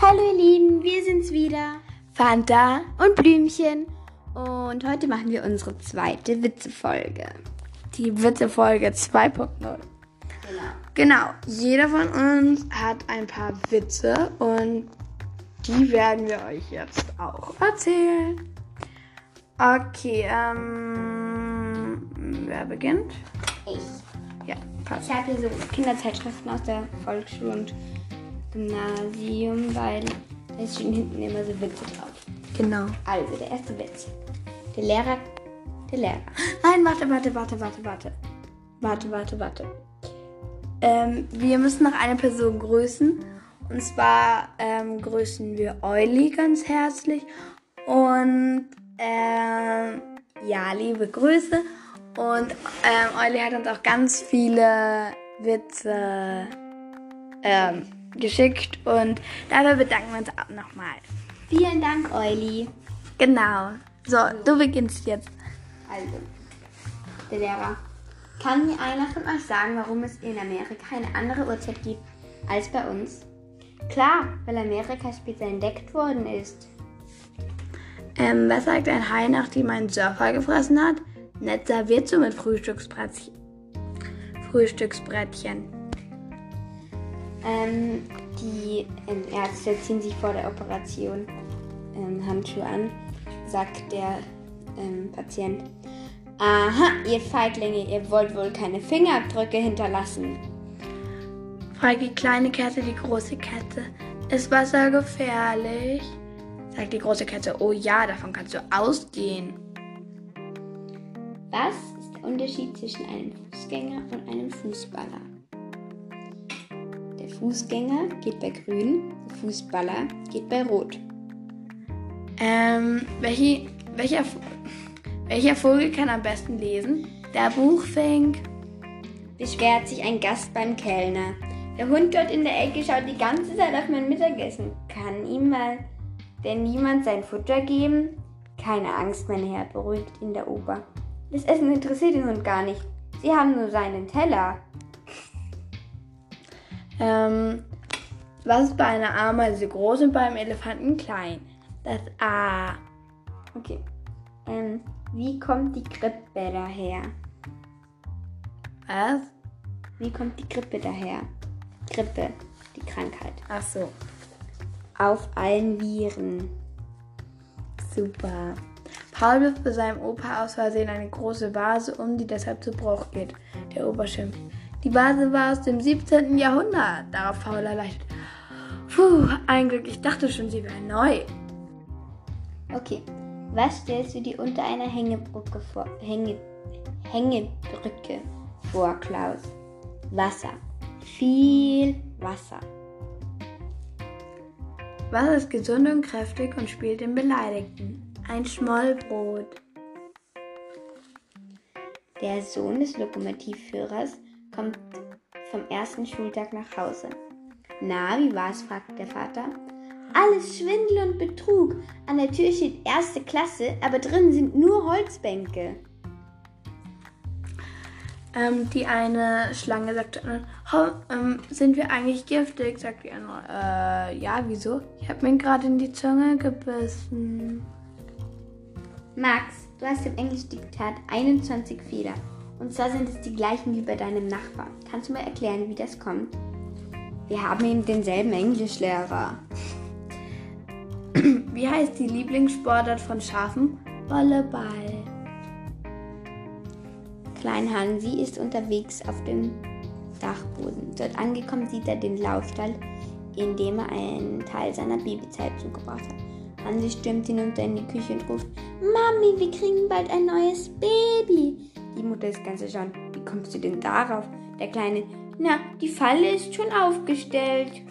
Hallo ihr Lieben, wir sind's wieder. Fanta. Und Blümchen. Und heute machen wir unsere zweite Witzefolge. Die Witzefolge 2.0. Genau. Genau, jeder von uns hat ein paar Witze und die werden wir euch jetzt auch erzählen. Okay, ähm, wer beginnt? Ich. Ja, passt. Ich habe hier so Kinderzeitschriften aus der Volksschule und Gymnasium, weil es stehen hinten immer so Witze drauf. Genau. Also, der erste Witz. Der Lehrer. Der Lehrer. Nein, warte, warte, warte, warte, warte. Warte, warte, warte. Ähm, wir müssen noch eine Person grüßen. Und zwar ähm, grüßen wir Euli ganz herzlich. Und ähm, ja, liebe Grüße. Und ähm, Euli hat uns auch ganz viele Witze ähm, geschickt. Und dafür bedanken wir uns auch nochmal. Vielen Dank, Euli. Genau. So, du beginnst jetzt. Also, der Lehrer. Kann mir einer von euch sagen, warum es in Amerika eine andere Uhrzeit gibt als bei uns? Klar, weil Amerika später entdeckt worden ist. Ähm, was sagt ein Hai, nachdem ein Surfer gefressen hat? Nett serviert so mit Frühstücksbrettchen. Frühstücksbrettchen. Ähm, die ähm, Ärzte ziehen sich vor der Operation ähm, Handschuhe an, sagt der ähm, Patient. Aha, ihr Feiglinge, ihr wollt wohl keine Fingerabdrücke hinterlassen. Fragt die kleine Kette die große Kette. Ist Wasser gefährlich? Sagt die große Kette. Oh ja, davon kannst du ausgehen. Was ist der Unterschied zwischen einem Fußgänger und einem Fußballer? Fußgänger geht bei Grün, der Fußballer geht bei Rot. Ähm, welche, welcher, welcher Vogel kann am besten lesen? Der Buchfink. Beschwert sich ein Gast beim Kellner. Der Hund dort in der Ecke schaut die ganze Zeit auf mein Mittagessen. Kann ihm mal denn niemand sein Futter geben? Keine Angst, mein Herr, beruhigt ihn der Ober. Das Essen interessiert den Hund gar nicht. Sie haben nur seinen Teller. Ähm, was ist bei einer Ameise groß und beim Elefanten klein? Das A. Okay. Ähm, wie kommt die Grippe daher? Was? Wie kommt die Grippe daher? Grippe, die Krankheit. Ach so. Auf allen Viren. Super. Paul wirft bei seinem Opa aus Versehen eine große Vase um, die deshalb zu Bruch geht. Der Opa schimpft. Die Vase war aus dem 17. Jahrhundert. Darauf Paul erleichtert. Puh, ein Glück, ich dachte schon, sie wäre neu. Okay. Was stellst du dir unter einer Hängebrücke vor? Hänge, Hängebrücke vor, Klaus? Wasser. Viel Wasser. Was ist gesund und kräftig und spielt den Beleidigten? Ein Schmollbrot. Der Sohn des Lokomotivführers kommt vom ersten Schultag nach Hause. Na, wie war's? fragt der Vater. Alles Schwindel und Betrug. An der Tür steht erste Klasse, aber drin sind nur Holzbänke. Ähm, die eine Schlange sagt, oh, ähm, sind wir eigentlich giftig? Sagt die andere, äh, ja, wieso? Ich habe mir gerade in die Zunge gebissen. Max, du hast im Englischdiktat 21 Fehler. Und zwar sind es die gleichen wie bei deinem Nachbarn. Kannst du mir erklären, wie das kommt? Wir haben eben denselben Englischlehrer. Wie heißt die Lieblingssportart von Schafen? Volleyball. Klein Hansi ist unterwegs auf dem Dachboden. Dort angekommen sieht er den Laufstall, in dem er einen Teil seiner Babyzeit zugebracht hat. Hansi stürmt hinunter in die Küche und ruft, Mami, wir kriegen bald ein neues Baby. Die Mutter ist ganz erstaunt. Wie kommst du denn darauf? Der Kleine, na, die Falle ist schon aufgestellt.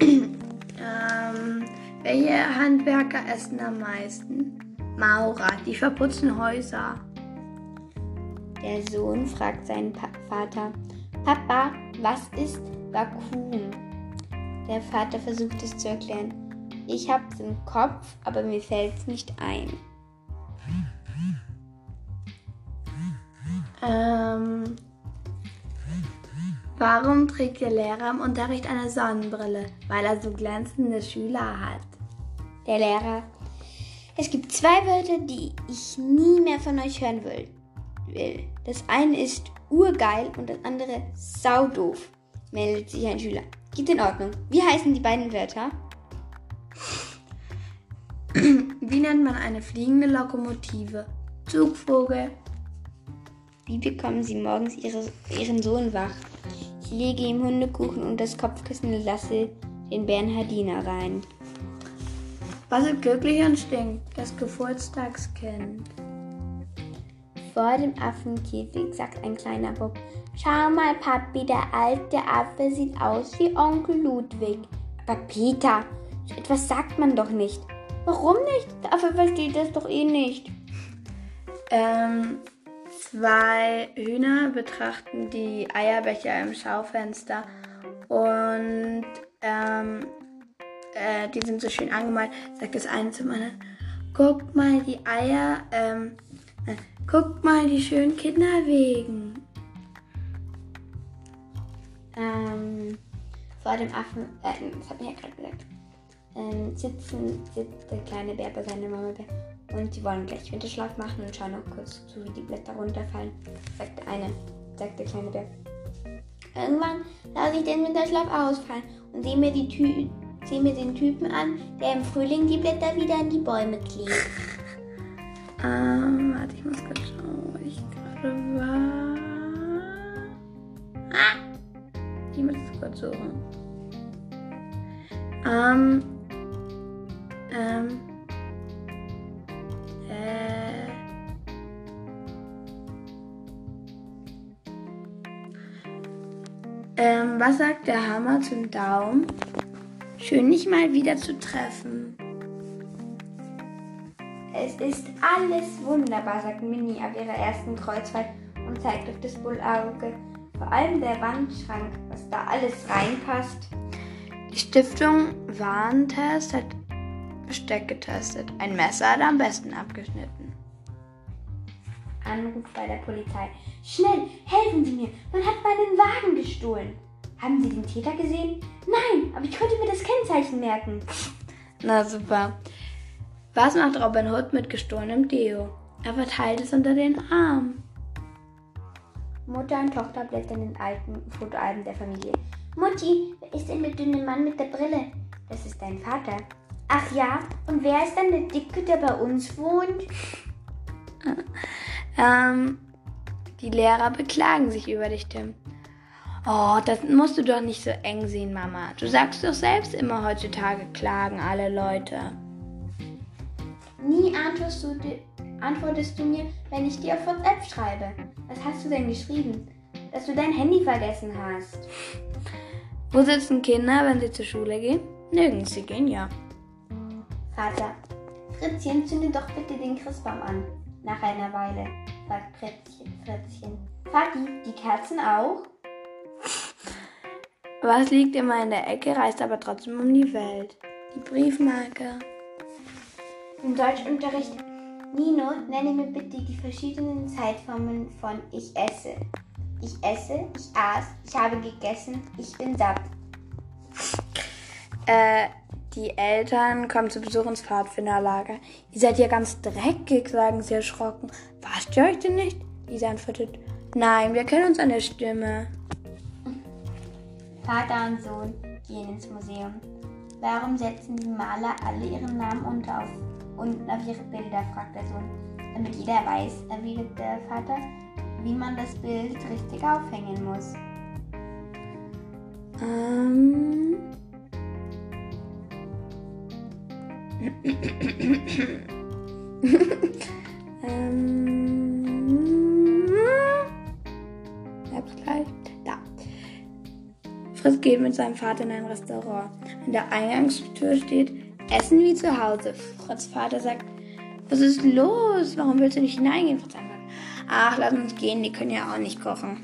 Ähm, welche Handwerker essen am meisten? Maurer, die verputzen Häuser. Der Sohn fragt seinen pa Vater, Papa, was ist Vakuum? Der Vater versucht es zu erklären. Ich hab's im Kopf, aber mir fällt's nicht ein. Ähm, Warum trägt der Lehrer im Unterricht eine Sonnenbrille? Weil er so glänzende Schüler hat. Der Lehrer. Es gibt zwei Wörter, die ich nie mehr von euch hören will. Das eine ist urgeil und das andere saudoof, meldet sich ein Schüler. Geht in Ordnung. Wie heißen die beiden Wörter? Wie nennt man eine fliegende Lokomotive? Zugvogel. Wie bekommen Sie morgens ihre, Ihren Sohn wach? Ich lege ihm Hundekuchen und das Kopfkissen und lasse den Bernhardiner rein. Was ist glücklich und stinkt? Das Geburtstagskind. Vor dem Affenkäfig sagt ein kleiner Bub, Schau mal, Papi, der alte Affe sieht aus wie Onkel Ludwig. Aber Peter, so etwas sagt man doch nicht. Warum nicht? Der Affe versteht das doch eh nicht. Ähm, Zwei Hühner betrachten die Eierbecher im Schaufenster und ähm, äh, die sind so schön angemalt, sagt das eine zum anderen. Guck mal die Eier, ähm, äh, guck mal die schönen Kinderwegen. Ähm, vor dem Affen, äh, das hat mir ja gerade gesagt, ähm, sitzen, sitzt der kleine Bär bei seiner Mama und sie wollen gleich Winterschlaf machen und schauen noch kurz zu, wie die Blätter runterfallen, sagt der eine, sagt der kleine Bär. Irgendwann lasse ich den Winterschlaf ausfallen und sehe mir, die Tü sehe mir den Typen an, der im Frühling die Blätter wieder in die Bäume klebt. Ähm, warte, ich muss kurz schauen, wo ich gerade war. Ah! Ich muss es kurz suchen. Ähm, ähm, was sagt der Hammer zum Daumen? Schön, dich mal wieder zu treffen. Es ist alles wunderbar, sagt Minnie auf ihrer ersten Kreuzfahrt und zeigt auf das Bullauge. Vor allem der Wandschrank, was da alles reinpasst. Die Stiftung Warentest hat Besteck getestet. Ein Messer hat am besten abgeschnitten. Anruf bei der Polizei. Schnell, helfen Sie mir! Man hat meinen Wagen gestohlen. Haben Sie den Täter gesehen? Nein, aber ich konnte mir das Kennzeichen merken. Na super. Was macht Robin Hood mit gestohlenem Deo? Er verteilt es unter den Arm. Mutter und Tochter blättern in alten Fotoalben der Familie. Mutti, wer ist denn der dünne Mann mit der Brille? Das ist dein Vater. Ach ja, und wer ist dann der Dicke, der bei uns wohnt? Ähm, die Lehrer beklagen sich über dich, Tim. Oh, das musst du doch nicht so eng sehen, Mama. Du sagst doch selbst immer heutzutage klagen alle Leute. Nie antwortest du, antwortest du mir, wenn ich dir auf WhatsApp schreibe. Was hast du denn geschrieben? Dass du dein Handy vergessen hast. Wo sitzen Kinder, wenn sie zur Schule gehen? Nirgends, sie gehen ja. Vater, Fritzchen, zünde doch bitte den Christbaum an. Nach einer Weile, sagt Fritzchen. Fritzchen. Vati, die Kerzen auch? Was liegt immer in der Ecke, reist aber trotzdem um die Welt? Die Briefmarke. Im Deutschunterricht. Nino, nenne mir bitte die verschiedenen Zeitformen von ich esse. Ich esse, ich aß, ich habe gegessen, ich bin satt. Äh, die Eltern kommen zu Besuch ins Pfadfinderlager. Ihr seid ja ganz dreckig, sagen sie erschrocken. Wascht ihr euch denn nicht? Lisa antwortet, nein, wir kennen uns an der Stimme. Vater und Sohn gehen ins Museum. Warum setzen die Maler alle ihren Namen unter auf, unten auf ihre Bilder, fragt der Sohn. Damit jeder weiß, erwidert der Vater, wie man das Bild richtig aufhängen muss. Ähm. ähm. Hab's gleich. Fritz geht mit seinem Vater in ein Restaurant. An der Eingangstür steht Essen wie zu Hause. Fritz Vater sagt, was ist los? Warum willst du nicht hineingehen? Fritz sagt, ach, lass uns gehen, die können ja auch nicht kochen.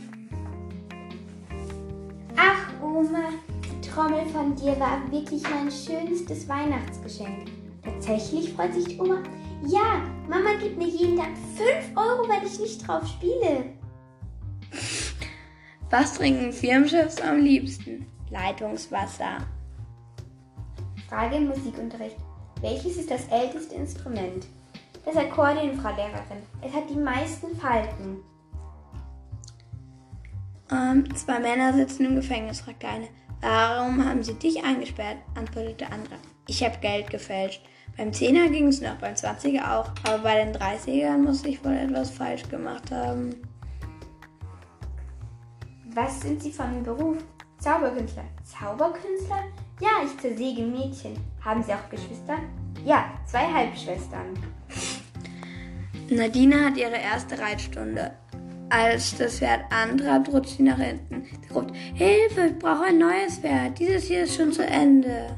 Ach, Oma, die Trommel von dir war wirklich mein schönstes Weihnachtsgeschenk. Tatsächlich freut sich die Oma. Ja, Mama gibt mir jeden Tag 5 Euro, wenn ich nicht drauf spiele. Was trinken Firmenchefs am liebsten? Leitungswasser. Frage im Musikunterricht. Welches ist das älteste Instrument? Das Akkordeon, Frau Lehrerin. Es hat die meisten Falten. Ähm, zwei Männer sitzen im Gefängnis, fragte eine. Warum haben sie dich eingesperrt? antwortete andere. Ich habe Geld gefälscht. Beim Zehner ging es noch, beim Zwanziger auch, aber bei den Dreißigern muss ich wohl etwas falsch gemacht haben. Was sind Sie von Beruf? Zauberkünstler. Zauberkünstler? Ja, ich zersäge Mädchen. Haben Sie auch Geschwister? Ja, zwei Halbschwestern. Nadine hat ihre erste Reitstunde. Als das Pferd antrat, rutscht sie nach hinten. Sie ruft, Hilfe, ich brauche ein neues Pferd. Dieses hier ist schon zu Ende.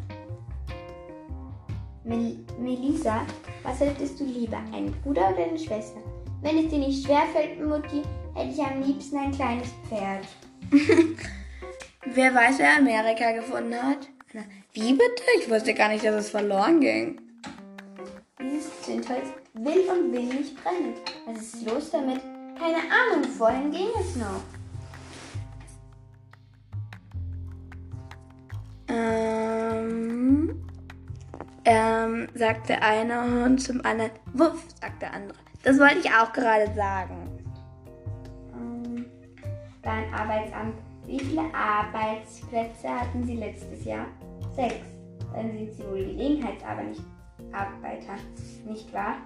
Mel Melissa, was hättest du lieber, einen Bruder oder eine Schwester? Wenn es dir nicht schwerfällt, Mutti, hätte ich am liebsten ein kleines Pferd. Wer weiß, wer Amerika gefunden hat? Wie bitte? Ich wusste gar nicht, dass es verloren ging. Dieses Zündholz will und will nicht brennen. Was ist los damit? Keine Ahnung, vorhin ging es noch. Ähm, ähm, sagt der eine Hund zum anderen. Wuff, sagt der andere. Das wollte ich auch gerade sagen. Beim Arbeitsamt. Wie viele Arbeitsplätze hatten Sie letztes Jahr? Sechs. Dann sind Sie wohl Gelegenheitsarbeiter, nicht wahr?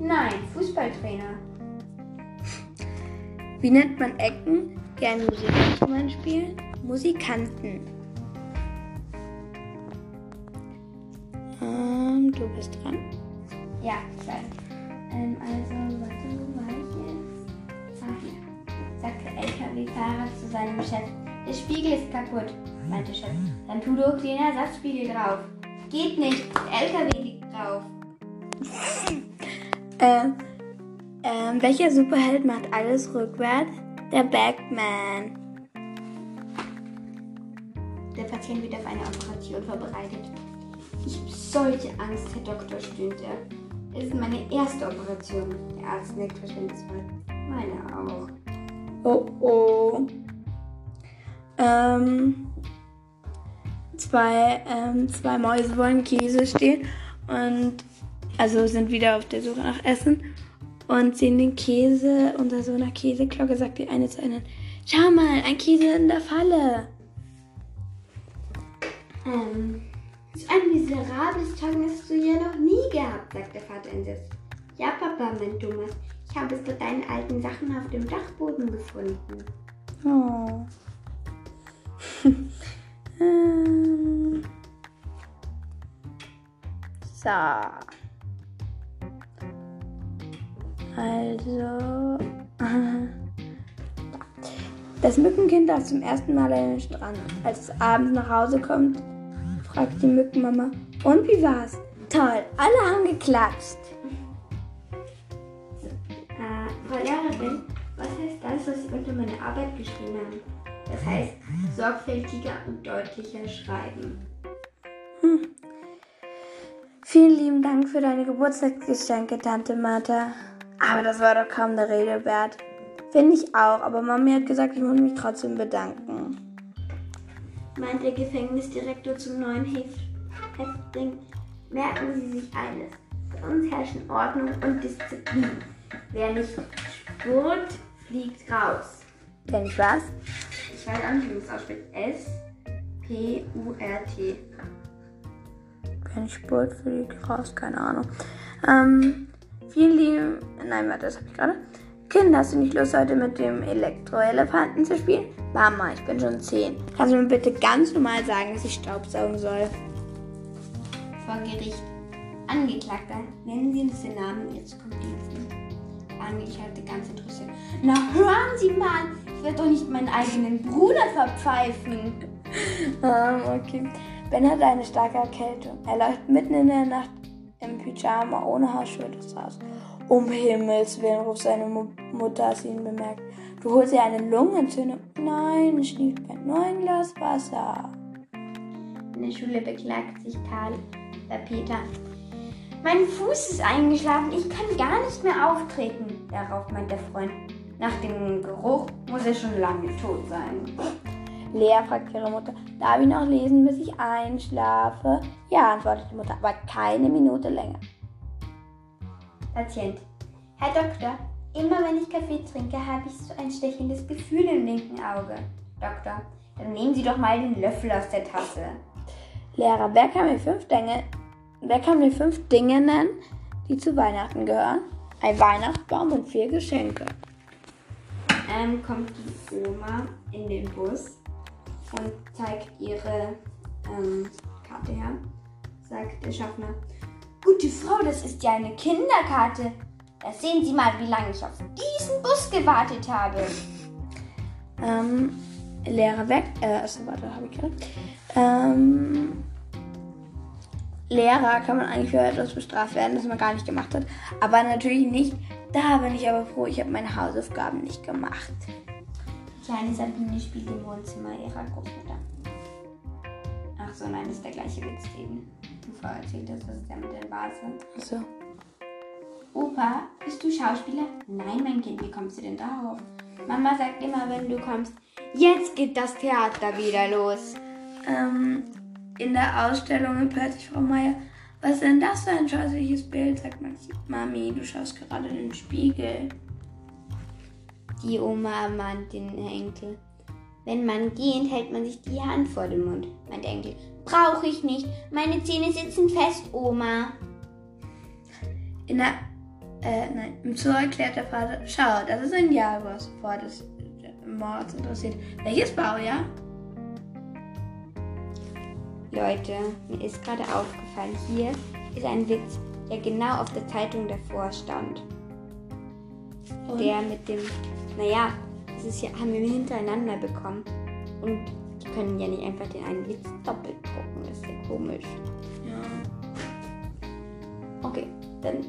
Nein, Fußballtrainer. Wie nennt man Ecken, die ein Musikinstrument spielen? Musikanten. Ähm, du bist dran. Ja, zwei. Ähm, also, LKW-Fahrer zu seinem Chef. Der Spiegel ist kaputt, meinte Chef. Dann tu doch den Ersatzspiegel drauf. Geht nicht, der LKW liegt drauf. ähm, ähm, welcher Superheld macht alles rückwärts? Der Batman. Der Patient wird auf eine Operation vorbereitet. Ich habe solche Angst, Herr Doktor, stöhnt er. Es ist meine erste Operation. Der Arzt nickt verständnisvoll. Meine auch. Oh oh. Ähm, zwei, ähm, zwei Mäuse wollen Käse stehen und also sind wieder auf der Suche nach Essen und sehen den Käse unter so einer Käseglocke, sagt die eine zu einer, schau mal, ein Käse in der Falle. Ähm, so ein miserables Tagen hast du ja noch nie gehabt, sagt der Vater entsetzt. Ja, Papa, mein Thomas, ich habe es mit deinen alten Sachen auf dem Dachboden gefunden. Oh. So. Also. Das Mückenkind darf zum ersten Mal an den Strand. Als es abends nach Hause kommt, fragt die Mückenmama: Und wie war's? Toll, alle haben geklatscht. Äh, Frau Lehrerin, was heißt das, was Sie unter meine Arbeit geschrieben haben? Das heißt, sorgfältiger und deutlicher schreiben. Hm. Vielen lieben Dank für deine Geburtstagsgeschenke, Tante Martha. Aber das war doch kaum der Rede wert. Finde ich auch, aber Mami hat gesagt, ich muss mich trotzdem bedanken. Meint der Gefängnisdirektor zum neuen Häftling. Merken Sie sich eines. Bei uns herrschen Ordnung und Disziplin. Wer nicht spurt, fliegt raus. Kenn ich was? Ich weiß auch nicht, wie man es ausspricht. S-P-U-R-T. Kein Spurt fliegt raus, keine Ahnung. Ähm, vielen lieben. Nein, warte, das habe ich gerade. Kinder, hast du nicht Lust, heute mit dem Elektroelefanten zu spielen? Mama, ich bin schon zehn. Kannst du mir bitte ganz normal sagen, dass ich Staubsaugen soll? Vor Gericht. Angeklagter, nennen Sie uns den Namen Ihres Komplizen. Angeklagte ganz interessiert. Na, hören Sie mal, ich werde doch nicht meinen eigenen Bruder verpfeifen. ähm, okay. Ben hat eine starke Erkältung. Er läuft mitten in der Nacht im Pyjama ohne Haarschuhe durchs Haus. Um Himmels Willen, ruft seine Mu Mutter, als sie ihn bemerkt. Du holst dir eine Lungenentzündung. Nein, schnieft Ben. Nur ein Glas Wasser. In der Schule beklagt sich Karl bei Peter. Mein Fuß ist eingeschlafen, ich kann gar nicht mehr auftreten. Darauf meint der Freund. Nach dem Geruch muss er schon lange tot sein. Lea fragt ihre Mutter, darf ich noch lesen, bis ich einschlafe? Ja, antwortet die Mutter, aber keine Minute länger. Patient. Herr Doktor, immer wenn ich Kaffee trinke, habe ich so ein stechendes Gefühl im linken Auge. Doktor, dann nehmen Sie doch mal den Löffel aus der Tasse. Lehrer, wer kann mir fünf Dinge, wer kann mir fünf Dinge nennen, die zu Weihnachten gehören? Ein Weihnachtsbaum und vier Geschenke. Ähm, kommt die Oma in den Bus und zeigt ihre ähm, Karte her. Sagt der Schaffner, gute Frau, das ist ja eine Kinderkarte. Da sehen Sie mal, wie lange ich auf diesen Bus gewartet habe. Ähm, Lehrer weg. Äh, achso, warte, habe ich gerade. Ähm, Lehrer kann man eigentlich für etwas bestraft werden, das man gar nicht gemacht hat. Aber natürlich nicht. Da bin ich aber froh, ich habe meine Hausaufgaben nicht gemacht. Kleine Sabine spielt im Wohnzimmer ihrer Großmutter. Ach so, nein, das ist der gleiche Witz, den du vorher erzählt hast. Das ist der mit der Vase. Achso. Opa, bist du Schauspieler? Nein, mein Kind, wie kommst du denn darauf? Mama sagt immer, wenn du kommst, jetzt geht das Theater wieder los. Ähm, in der Ausstellung hört sich Frau Meier, was ist denn das für ein scheußliches Bild? Sagt Maxi, Mami, du schaust gerade in den Spiegel. Die Oma mahnt den Enkel. Wenn man geht, hält man sich die Hand vor den Mund, meint Enkel. Brauche ich nicht. Meine Zähne sitzen fest, Oma. In der, äh, nein, im Zoo erklärt der Vater, schau, das ist ein Jaguar, sofort ist Mords interessiert. Welches Baujahr? Leute, mir ist gerade aufgefallen, hier ist ein Witz, der genau auf der Zeitung davor stand. Und? Der mit dem, naja, das ist ja, haben wir hintereinander bekommen. Und die können ja nicht einfach den einen Witz doppelt drucken, das ist ja komisch. Ja. Okay, dann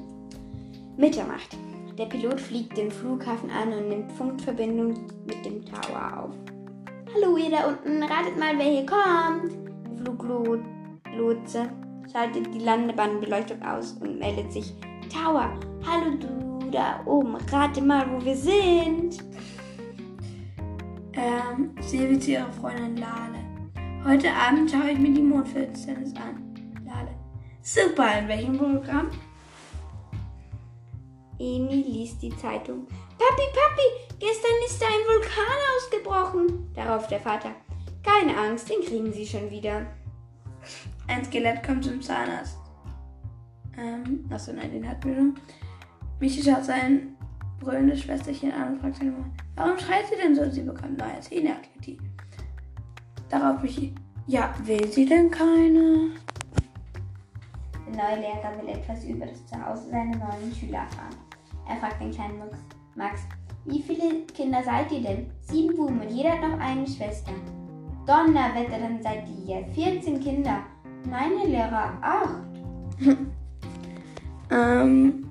Mitternacht. Der Pilot fliegt den Flughafen an und nimmt Funkverbindung mit dem Tower auf. Hallo ihr da unten, ratet mal, wer hier kommt. Fluglotse schaltet die Landebahnbeleuchtung aus und meldet sich. Tower, hallo du da oben, rate mal, wo wir sind. Ähm, Silvi zu ihrer Freundin Lale. Heute Abend schaue ich mir die Mondfinsternis an. Lale. Super, in welchem Programm? Emi liest die Zeitung. Papi, Papi, gestern ist da ein Vulkan ausgebrochen. Darauf der Vater. Keine Angst, den kriegen Sie schon wieder. Ein Skelett kommt zum Zahnarzt. Ähm, achso, nein, den hatten wir schon. Michi schaut sein brüllendes Schwesterchen an und fragt seine Mutter, warum schreit sie denn so? Sie bekommt neue Zähne, erklärt die. Darauf Michi, ja, will sie denn keine? Der neue Lehrer will etwas über das Zuhause seiner neuen Schüler erfahren. Er fragt den kleinen Max, Max, wie viele Kinder seid ihr denn? Sieben Buben und jeder hat noch eine Schwester. Donnerwetter, dann seid ihr 14 Kinder. Nein, Herr Lehrer, acht. Ähm,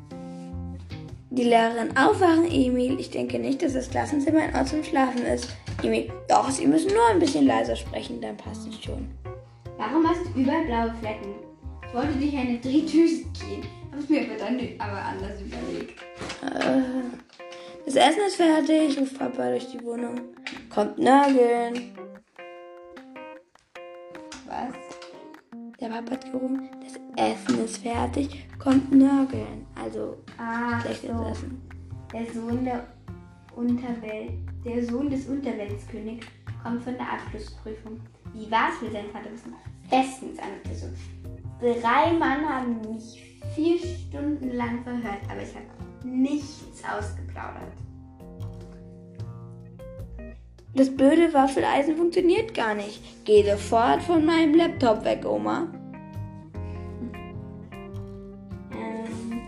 die Lehrerin aufwachen, Emil. Ich denke nicht, dass das Klassenzimmer ein Ort zum Schlafen ist. Emil, doch, Sie müssen nur ein bisschen leiser sprechen, dann passt es schon. Warum hast du überall blaue Flecken? Ich wollte dich eine Drehtüse gehen, hab's mir aber dann aber anders überlegt. Äh, das Essen ist fertig, ruft Papa durch die Wohnung. Kommt nörgeln. Was? Der Papa hat gerufen, das Essen ist fertig, kommt nörgeln. Also Ah, schlechtes so. Essen. Der Sohn der Unterwelt, der Sohn des Unterweltskönigs kommt von der Abschlussprüfung. Wie war's mit seinem Vater wissen? Bestens an also, Drei Mann haben mich vier Stunden lang verhört, aber ich habe nichts ausgeplaudert. Das blöde Waffeleisen funktioniert gar nicht. Geh sofort von meinem Laptop weg, Oma. Ähm,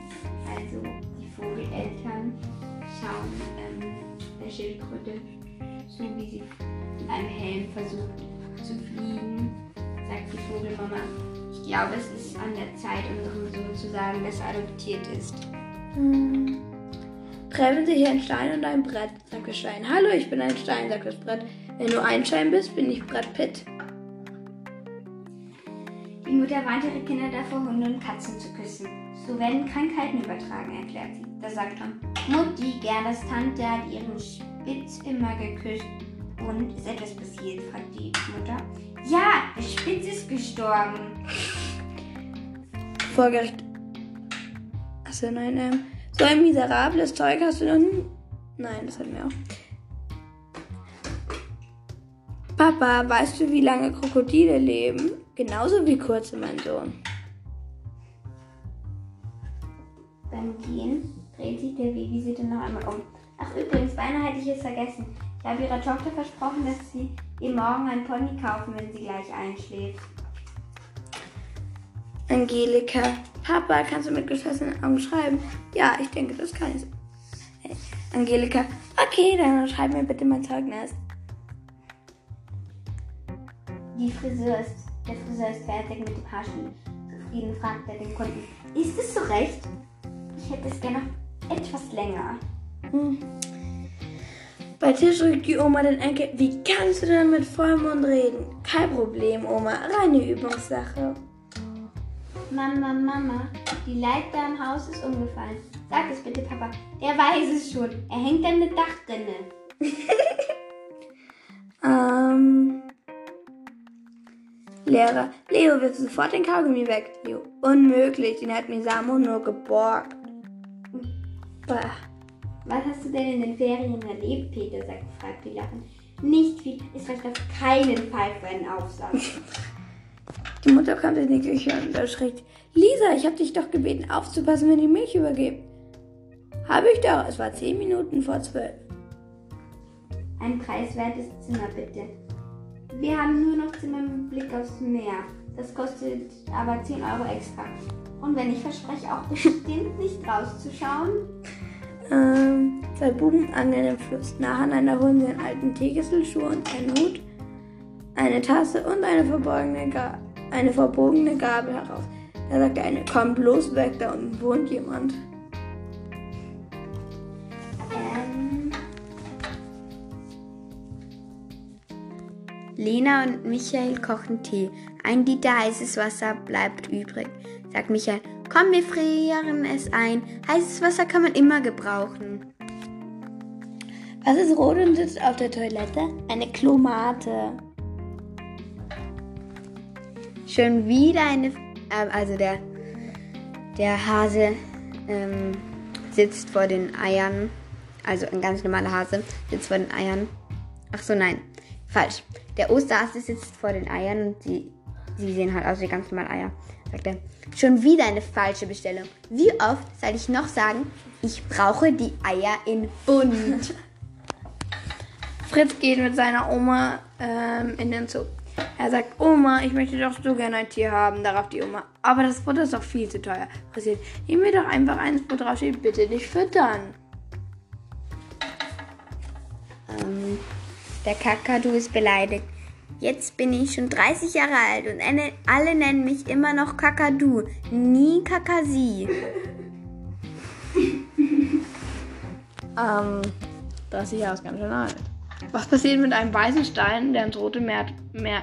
also die Vogeleltern schauen ähm, der Schildkröte zu, wie sie mit einem Helm versucht zu fliegen. Sagt die Vogelmama, ich glaube, es ist an der Zeit, unserem Sohn zu sagen, dass er adoptiert ist. Hm. Treffen Sie hier ein Stein und ein Brett, sagt das Stein. Hallo, ich bin ein Stein, sagt das Brett. Wenn du ein Stein bist, bin ich Brett Pitt. Die Mutter warnt ihre Kinder davor, Hunde und Katzen zu küssen. So werden Krankheiten übertragen, erklärt sie. Da sagt er, Mutti, Gerdas Tante hat ihren Spitz immer geküsst. Und ist etwas passiert? fragt die Mutter. Ja, der Spitz ist gestorben. Vor Gericht. Achso, nein, ähm. So ein miserables Zeug hast du noch. Nein, das hatten wir auch. Papa, weißt du, wie lange Krokodile leben? Genauso wie kurze, mein Sohn. Beim Gehen dreht sich der Babysitter noch einmal um. Ach übrigens, beinahe hätte ich es vergessen. Ich habe ihrer Tochter versprochen, dass sie ihr morgen ein Pony kaufen, wenn sie gleich einschläft. Angelika, Papa, kannst du mit geschlossenen Augen schreiben? Ja, ich denke, das kann ich. Hey. Angelika, okay, dann schreib mir bitte mein Zeugnis. Die Friseur ist, der Friseur ist fertig mit dem Haarschnitt. Zufrieden fragt er den Kunden, ist es so recht? Ich hätte es gerne noch etwas länger. Hm. Bei Tisch rückt die Oma den Enkel. Wie kannst du denn mit Vollmond reden? Kein Problem, Oma. Reine Übungssache. Mama, Mama, die Leiter im Haus ist umgefallen. Sag es bitte, Papa. Der weiß es schon. Er hängt an der Dachrinne. ähm. Lehrer. Leo, wirst du sofort den Kaugummi weg? Leo. Unmöglich. Den hat mir Samu nur geborgt. Bah. Was hast du denn in den Ferien erlebt, Peter? sagt fragt die Lachen. Nicht viel. Es reicht auf keinen Fall für einen Aufsatz. Die Mutter kommt in die Küche und erschrickt. Lisa, ich habe dich doch gebeten, aufzupassen, wenn die Milch übergibt. Habe ich doch. Es war zehn Minuten vor zwölf. Ein preiswertes Zimmer, bitte. Wir haben nur noch Zimmer mit Blick aufs Meer. Das kostet aber 10 Euro extra. Und wenn ich verspreche, auch bestimmt nicht rauszuschauen. Ähm, zwei Buben angeln im Fluss. Nacheinander holen sie einen alten Teekesselschuh und einen Hut, eine Tasse und eine verborgene, Ga eine verbogene Gabel heraus. Da sagt der eine, komm bloß weg, da unten wohnt jemand. Ähm. Lena und Michael kochen Tee. Ein Liter heißes Wasser bleibt übrig, sagt Michael. Komm, wir frieren es ein. Heißes Wasser kann man immer gebrauchen. Was ist rot und sitzt auf der Toilette? Eine Klomate. Schon wieder eine. Äh, also der, der Hase ähm, sitzt vor den Eiern. Also ein ganz normaler Hase sitzt vor den Eiern. Ach so, nein. Falsch. Der Osterhase sitzt vor den Eiern und die, sie sehen halt aus wie ganz normale Eier. Sagt er. Schon wieder eine falsche Bestellung. Wie oft soll ich noch sagen, ich brauche die Eier in bunt? Fritz geht mit seiner Oma ähm, in den Zoo. Er sagt, Oma, ich möchte doch so gerne ein Tier haben. Darauf die Oma, aber das Futter ist doch viel zu teuer. Fritz, nimm mir doch einfach eins, wo drauf steht, bitte nicht füttern. Ähm, der Kakadu ist beleidigt. Jetzt bin ich schon 30 Jahre alt und eine, alle nennen mich immer noch Kakadu, nie Kakasi. ähm, 30 Jahre ist ganz schön alt. Was passiert mit einem weißen Stein, der ins Rote Meer, Meer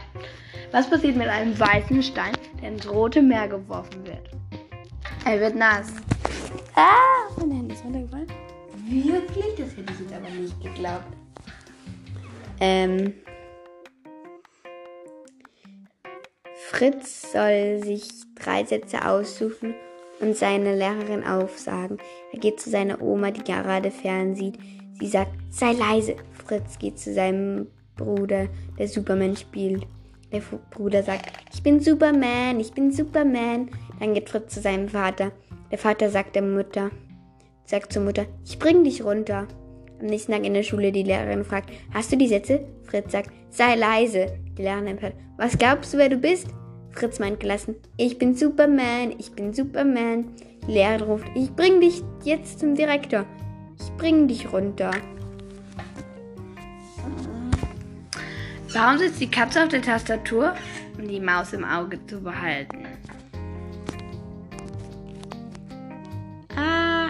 Was passiert mit einem weißen Stein, der ins Rote Meer geworfen wird? Er wird nass. Ah, mein Handy ist runtergefallen. Wirklich? Das hätte ich jetzt aber nicht geglaubt. Ähm. Fritz soll sich drei Sätze aussuchen und seine Lehrerin aufsagen. Er geht zu seiner Oma, die gerade fern sieht. Sie sagt, sei leise. Fritz geht zu seinem Bruder, der Superman spielt. Der Bruder sagt, ich bin Superman, ich bin Superman. Dann geht Fritz zu seinem Vater. Der Vater sagt der Mutter, sagt zur Mutter, ich bring dich runter. Am nächsten Tag in der Schule die Lehrerin fragt, hast du die Sätze? Fritz sagt, sei leise. Die Lehrerin empört, was glaubst du, wer du bist? Fritz meint gelassen, ich bin Superman, ich bin Superman. Die Lehrerin ruft, ich bring dich jetzt zum Direktor. Ich bring dich runter. Warum sitzt die Katze auf der Tastatur, um die Maus im Auge zu behalten? Ah.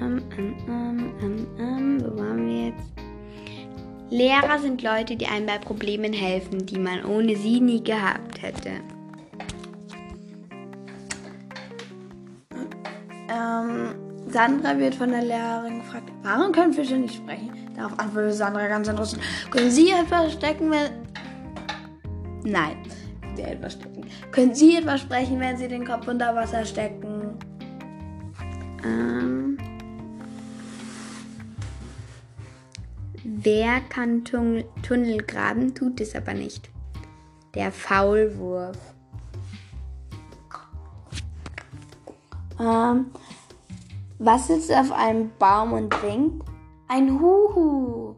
Um, um, um, wo waren wir jetzt? Lehrer sind Leute, die einem bei Problemen helfen, die man ohne sie nie gehabt hätte. Ähm, Sandra wird von der Lehrerin gefragt, warum können Fische nicht sprechen? Darauf antwortet Sandra ganz interessant. Können Sie etwas stecken, wenn... Nein, Sie etwas stecken. Können Sie etwas sprechen, wenn Sie den Kopf unter Wasser stecken? Ähm, wer kann Tun Tunnel graben, tut es aber nicht. Der Faulwurf. Ähm, was sitzt auf einem Baum und winkt? Ein Huhu.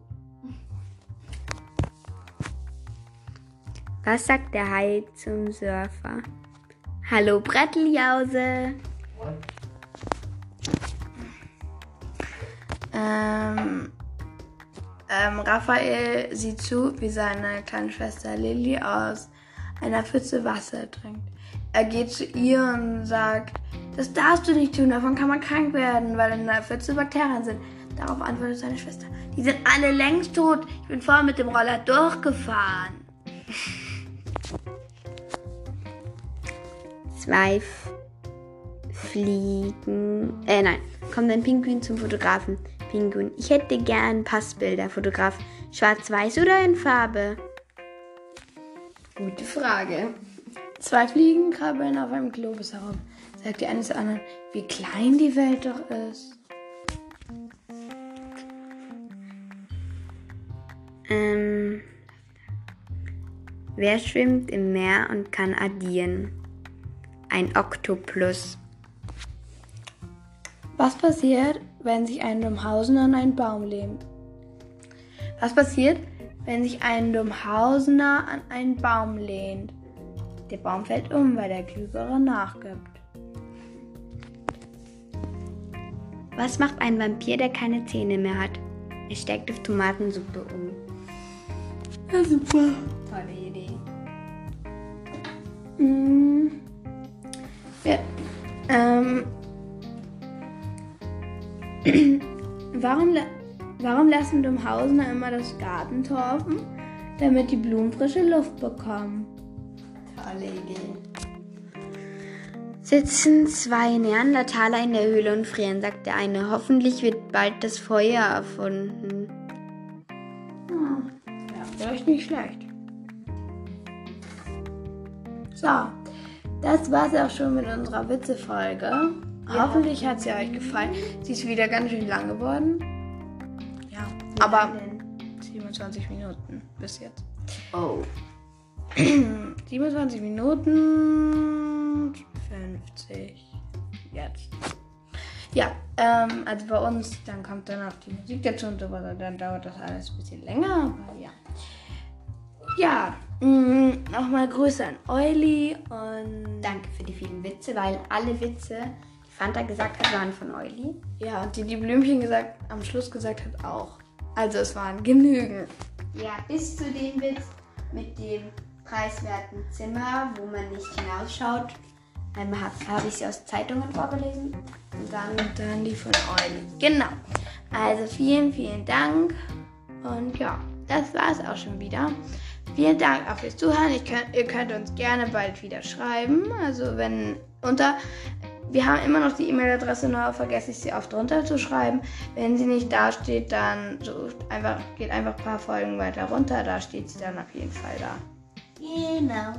Was sagt der Hai zum Surfer? Hallo Bretteljause. Ähm, ähm, Raphael sieht zu, wie seine kleine Schwester Lilly aus einer Pfütze Wasser trinkt. Er geht zu ihr und sagt, das darfst du nicht tun, davon kann man krank werden, weil in der Pfütze Bakterien sind. Darauf antwortet seine Schwester, die sind alle längst tot. Ich bin vorher mit dem Roller durchgefahren. Zwei Fliegen. Äh, nein. Kommt ein Pinguin zum Fotografen. Pinguin. Ich hätte gern Passbilder. Fotograf. Schwarz-Weiß oder in Farbe? Gute Frage. Zwei Fliegen krabbeln auf einem Globus herum. Sagt die eine zur anderen, wie klein die Welt doch ist. Ähm, wer schwimmt im Meer und kann addieren? Ein Oktopus. Was passiert, wenn sich ein Dummhausener an einen Baum lehnt? Was passiert, wenn sich ein Dummhausener an einen Baum lehnt? Der Baum fällt um, weil der Klügere nachgibt. Was macht ein Vampir, der keine Zähne mehr hat? Er steckt auf Tomatensuppe um. Ja, super. Tolle Idee. Mm. Ja. Ähm. warum, warum lassen Dummhausener immer das Gartentor offen? Damit die Blumen frische Luft bekommen. Tolle Idee. Sitzen zwei Neandertaler in der Höhle und frieren, sagt der eine. Hoffentlich wird bald das Feuer erfunden. Hm. Ja, vielleicht nicht schlecht. So, das war's auch schon mit unserer Witze-Folge. Ja. Hoffentlich hat sie euch gefallen. Sie ist wieder ganz schön lang geworden. Ja, aber lang denn? 27 Minuten bis jetzt. Oh. 27 Minuten 50 jetzt. Ja, ähm, also bei uns, dann kommt dann auch die Musik dazu und so weiter. Dann dauert das alles ein bisschen länger, aber ja. Ja, mh, nochmal Grüße an Euli und Danke für die vielen Witze, weil alle Witze, die Fanta gesagt hat, waren von Euli. ja, und die, die Blümchen gesagt, am Schluss gesagt hat auch. Also es waren genügend. Ja, bis zu dem Witz mit dem preiswerten Zimmer, wo man nicht hinausschaut, ähm, habe hab ich sie aus Zeitungen vorgelesen. Und dann Und dann die von Euli. Genau. Also vielen, vielen Dank. Und ja, das war es auch schon wieder. Vielen Dank auch fürs Zuhören. Ich könnt, ihr könnt uns gerne bald wieder schreiben. Also wenn unter... Wir haben immer noch die E-Mail-Adresse, nur vergesse ich sie oft drunter zu schreiben. Wenn sie nicht da steht, dann sucht einfach, geht einfach ein paar Folgen weiter runter. Da steht sie dann auf jeden Fall da. Genau.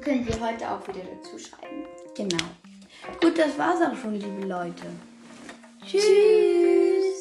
Können wir heute auch wieder dazu schreiben. Genau. Gut, das war's auch schon, liebe Leute. Tschüss.